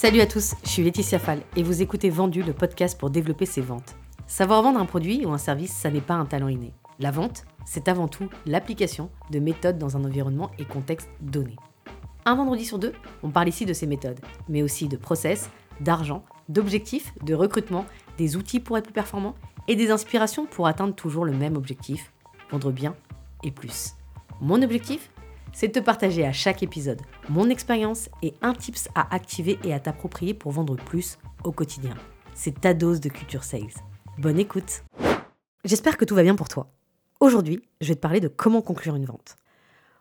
Salut à tous, je suis Laetitia Fall et vous écoutez Vendu, le podcast pour développer ses ventes. Savoir vendre un produit ou un service, ça n'est pas un talent inné. La vente, c'est avant tout l'application de méthodes dans un environnement et contexte donné. Un vendredi sur deux, on parle ici de ces méthodes, mais aussi de process, d'argent, d'objectifs, de recrutement, des outils pour être plus performant et des inspirations pour atteindre toujours le même objectif, vendre bien et plus. Mon objectif c'est de te partager à chaque épisode mon expérience et un tips à activer et à t'approprier pour vendre plus au quotidien. C'est ta dose de culture sales. Bonne écoute J'espère que tout va bien pour toi. Aujourd'hui, je vais te parler de comment conclure une vente.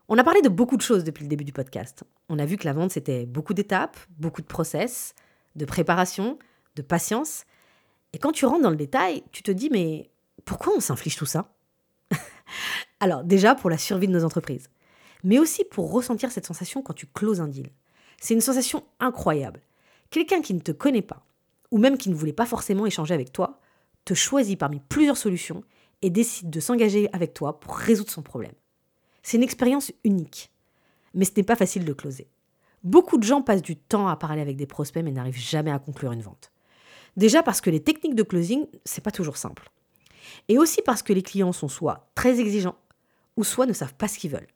On a parlé de beaucoup de choses depuis le début du podcast. On a vu que la vente, c'était beaucoup d'étapes, beaucoup de process, de préparation, de patience. Et quand tu rentres dans le détail, tu te dis, mais pourquoi on s'inflige tout ça? Alors déjà, pour la survie de nos entreprises mais aussi pour ressentir cette sensation quand tu closes un deal. C'est une sensation incroyable. Quelqu'un qui ne te connaît pas, ou même qui ne voulait pas forcément échanger avec toi, te choisit parmi plusieurs solutions et décide de s'engager avec toi pour résoudre son problème. C'est une expérience unique, mais ce n'est pas facile de closer. Beaucoup de gens passent du temps à parler avec des prospects mais n'arrivent jamais à conclure une vente. Déjà parce que les techniques de closing, c'est pas toujours simple. Et aussi parce que les clients sont soit très exigeants, ou soit ne savent pas ce qu'ils veulent.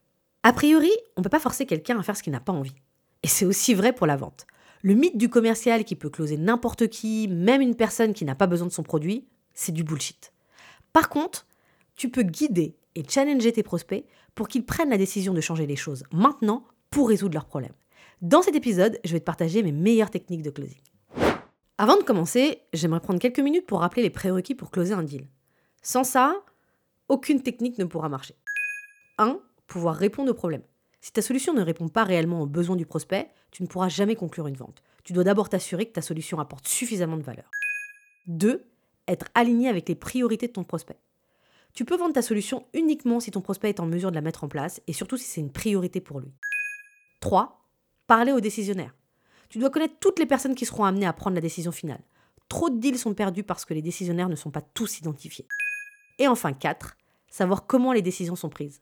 A priori, on ne peut pas forcer quelqu'un à faire ce qu'il n'a pas envie. Et c'est aussi vrai pour la vente. Le mythe du commercial qui peut closer n'importe qui, même une personne qui n'a pas besoin de son produit, c'est du bullshit. Par contre, tu peux guider et challenger tes prospects pour qu'ils prennent la décision de changer les choses maintenant pour résoudre leurs problèmes. Dans cet épisode, je vais te partager mes meilleures techniques de closing. Avant de commencer, j'aimerais prendre quelques minutes pour rappeler les prérequis pour closer un deal. Sans ça, aucune technique ne pourra marcher. 1 pouvoir répondre aux problèmes. Si ta solution ne répond pas réellement aux besoins du prospect, tu ne pourras jamais conclure une vente. Tu dois d'abord t'assurer que ta solution apporte suffisamment de valeur. 2. Être aligné avec les priorités de ton prospect. Tu peux vendre ta solution uniquement si ton prospect est en mesure de la mettre en place et surtout si c'est une priorité pour lui. 3. Parler aux décisionnaires. Tu dois connaître toutes les personnes qui seront amenées à prendre la décision finale. Trop de deals sont perdus parce que les décisionnaires ne sont pas tous identifiés. Et enfin 4. Savoir comment les décisions sont prises.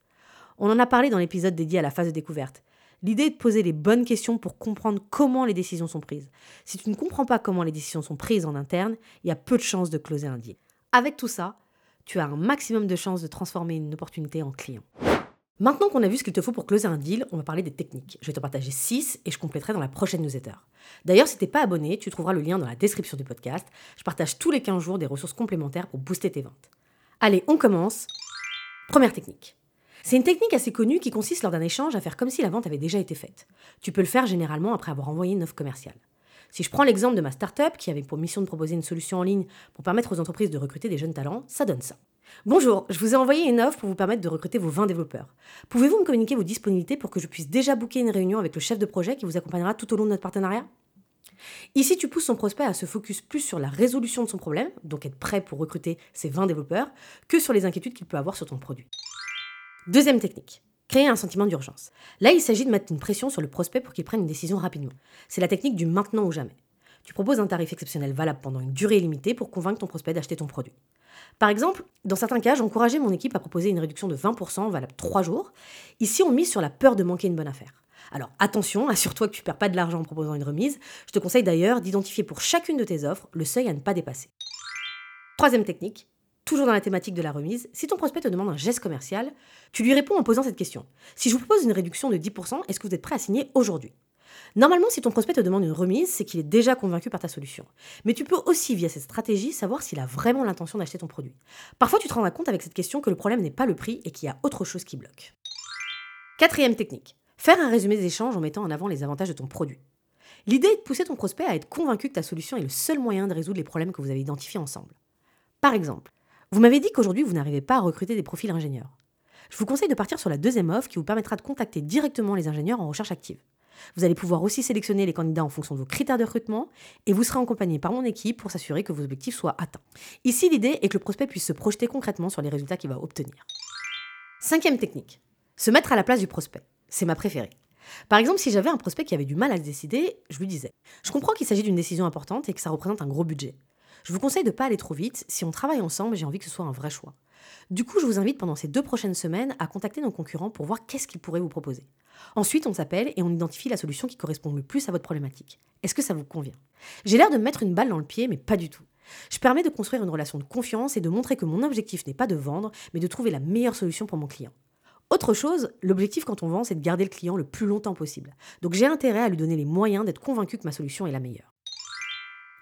On en a parlé dans l'épisode dédié à la phase de découverte. L'idée est de poser les bonnes questions pour comprendre comment les décisions sont prises. Si tu ne comprends pas comment les décisions sont prises en interne, il y a peu de chances de closer un deal. Avec tout ça, tu as un maximum de chances de transformer une opportunité en client. Maintenant qu'on a vu ce qu'il te faut pour closer un deal, on va parler des techniques. Je vais te partager 6 et je compléterai dans la prochaine newsletter. D'ailleurs, si tu n'es pas abonné, tu trouveras le lien dans la description du podcast. Je partage tous les 15 jours des ressources complémentaires pour booster tes ventes. Allez, on commence. Première technique. C'est une technique assez connue qui consiste lors d'un échange à faire comme si la vente avait déjà été faite. Tu peux le faire généralement après avoir envoyé une offre commerciale. Si je prends l'exemple de ma startup qui avait pour mission de proposer une solution en ligne pour permettre aux entreprises de recruter des jeunes talents, ça donne ça. Bonjour, je vous ai envoyé une offre pour vous permettre de recruter vos 20 développeurs. Pouvez-vous me communiquer vos disponibilités pour que je puisse déjà booker une réunion avec le chef de projet qui vous accompagnera tout au long de notre partenariat? Ici, tu pousses son prospect à se focus plus sur la résolution de son problème, donc être prêt pour recruter ses 20 développeurs, que sur les inquiétudes qu'il peut avoir sur ton produit. Deuxième technique. Créer un sentiment d'urgence. Là, il s'agit de mettre une pression sur le prospect pour qu'il prenne une décision rapidement. C'est la technique du maintenant ou jamais. Tu proposes un tarif exceptionnel valable pendant une durée limitée pour convaincre ton prospect d'acheter ton produit. Par exemple, dans certains cas, j'ai encouragé mon équipe à proposer une réduction de 20% valable 3 jours. Ici, on mise sur la peur de manquer une bonne affaire. Alors attention, assure-toi que tu ne perds pas de l'argent en proposant une remise. Je te conseille d'ailleurs d'identifier pour chacune de tes offres le seuil à ne pas dépasser. Troisième technique, toujours dans la thématique de la remise, si ton prospect te demande un geste commercial, tu lui réponds en posant cette question. Si je vous propose une réduction de 10%, est-ce que vous êtes prêt à signer aujourd'hui? Normalement, si ton prospect te demande une remise, c'est qu'il est déjà convaincu par ta solution. Mais tu peux aussi, via cette stratégie, savoir s'il a vraiment l'intention d'acheter ton produit. Parfois, tu te rendras compte avec cette question que le problème n'est pas le prix et qu'il y a autre chose qui bloque. Quatrième technique. Faire un résumé des échanges en mettant en avant les avantages de ton produit. L'idée est de pousser ton prospect à être convaincu que ta solution est le seul moyen de résoudre les problèmes que vous avez identifiés ensemble. Par exemple, vous m'avez dit qu'aujourd'hui, vous n'arrivez pas à recruter des profils ingénieurs. Je vous conseille de partir sur la deuxième offre qui vous permettra de contacter directement les ingénieurs en recherche active. Vous allez pouvoir aussi sélectionner les candidats en fonction de vos critères de recrutement et vous serez accompagné par mon équipe pour s'assurer que vos objectifs soient atteints. Ici, l'idée est que le prospect puisse se projeter concrètement sur les résultats qu'il va obtenir. Cinquième technique, se mettre à la place du prospect. C'est ma préférée. Par exemple, si j'avais un prospect qui avait du mal à se décider, je lui disais Je comprends qu'il s'agit d'une décision importante et que ça représente un gros budget. Je vous conseille de ne pas aller trop vite. Si on travaille ensemble, j'ai envie que ce soit un vrai choix. Du coup, je vous invite pendant ces deux prochaines semaines à contacter nos concurrents pour voir qu'est-ce qu'ils pourraient vous proposer. Ensuite, on s'appelle et on identifie la solution qui correspond le plus à votre problématique. Est-ce que ça vous convient? J'ai l'air de me mettre une balle dans le pied, mais pas du tout. Je permets de construire une relation de confiance et de montrer que mon objectif n'est pas de vendre, mais de trouver la meilleure solution pour mon client. Autre chose, l'objectif quand on vend, c'est de garder le client le plus longtemps possible. Donc j'ai intérêt à lui donner les moyens d'être convaincu que ma solution est la meilleure.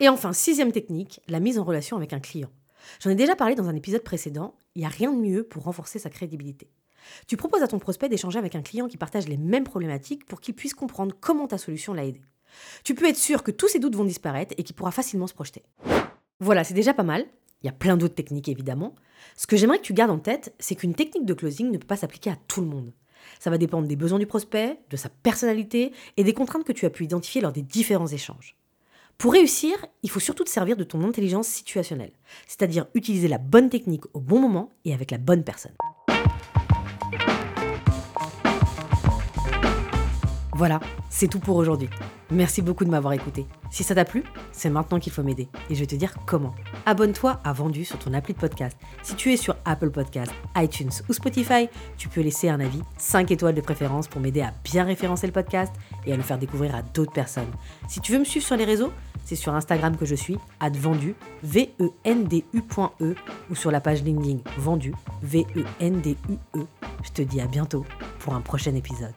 Et enfin, sixième technique, la mise en relation avec un client. J'en ai déjà parlé dans un épisode précédent, il n'y a rien de mieux pour renforcer sa crédibilité. Tu proposes à ton prospect d'échanger avec un client qui partage les mêmes problématiques pour qu'il puisse comprendre comment ta solution l'a aidé. Tu peux être sûr que tous ses doutes vont disparaître et qu'il pourra facilement se projeter. Voilà, c'est déjà pas mal. Il y a plein d'autres techniques évidemment. Ce que j'aimerais que tu gardes en tête, c'est qu'une technique de closing ne peut pas s'appliquer à tout le monde. Ça va dépendre des besoins du prospect, de sa personnalité et des contraintes que tu as pu identifier lors des différents échanges. Pour réussir, il faut surtout te servir de ton intelligence situationnelle, c'est-à-dire utiliser la bonne technique au bon moment et avec la bonne personne. Voilà, c'est tout pour aujourd'hui. Merci beaucoup de m'avoir écouté. Si ça t'a plu, c'est maintenant qu'il faut m'aider. Et je vais te dire comment. Abonne-toi à Vendu sur ton appli de podcast. Si tu es sur Apple Podcast, iTunes ou Spotify, tu peux laisser un avis 5 étoiles de préférence pour m'aider à bien référencer le podcast et à le faire découvrir à d'autres personnes. Si tu veux me suivre sur les réseaux, c'est sur Instagram que je suis, advendu, V-E-N-D-U.E, e, ou sur la page LinkedIn Vendu, V-E-N-D-U-E. Je te dis à bientôt pour un prochain épisode.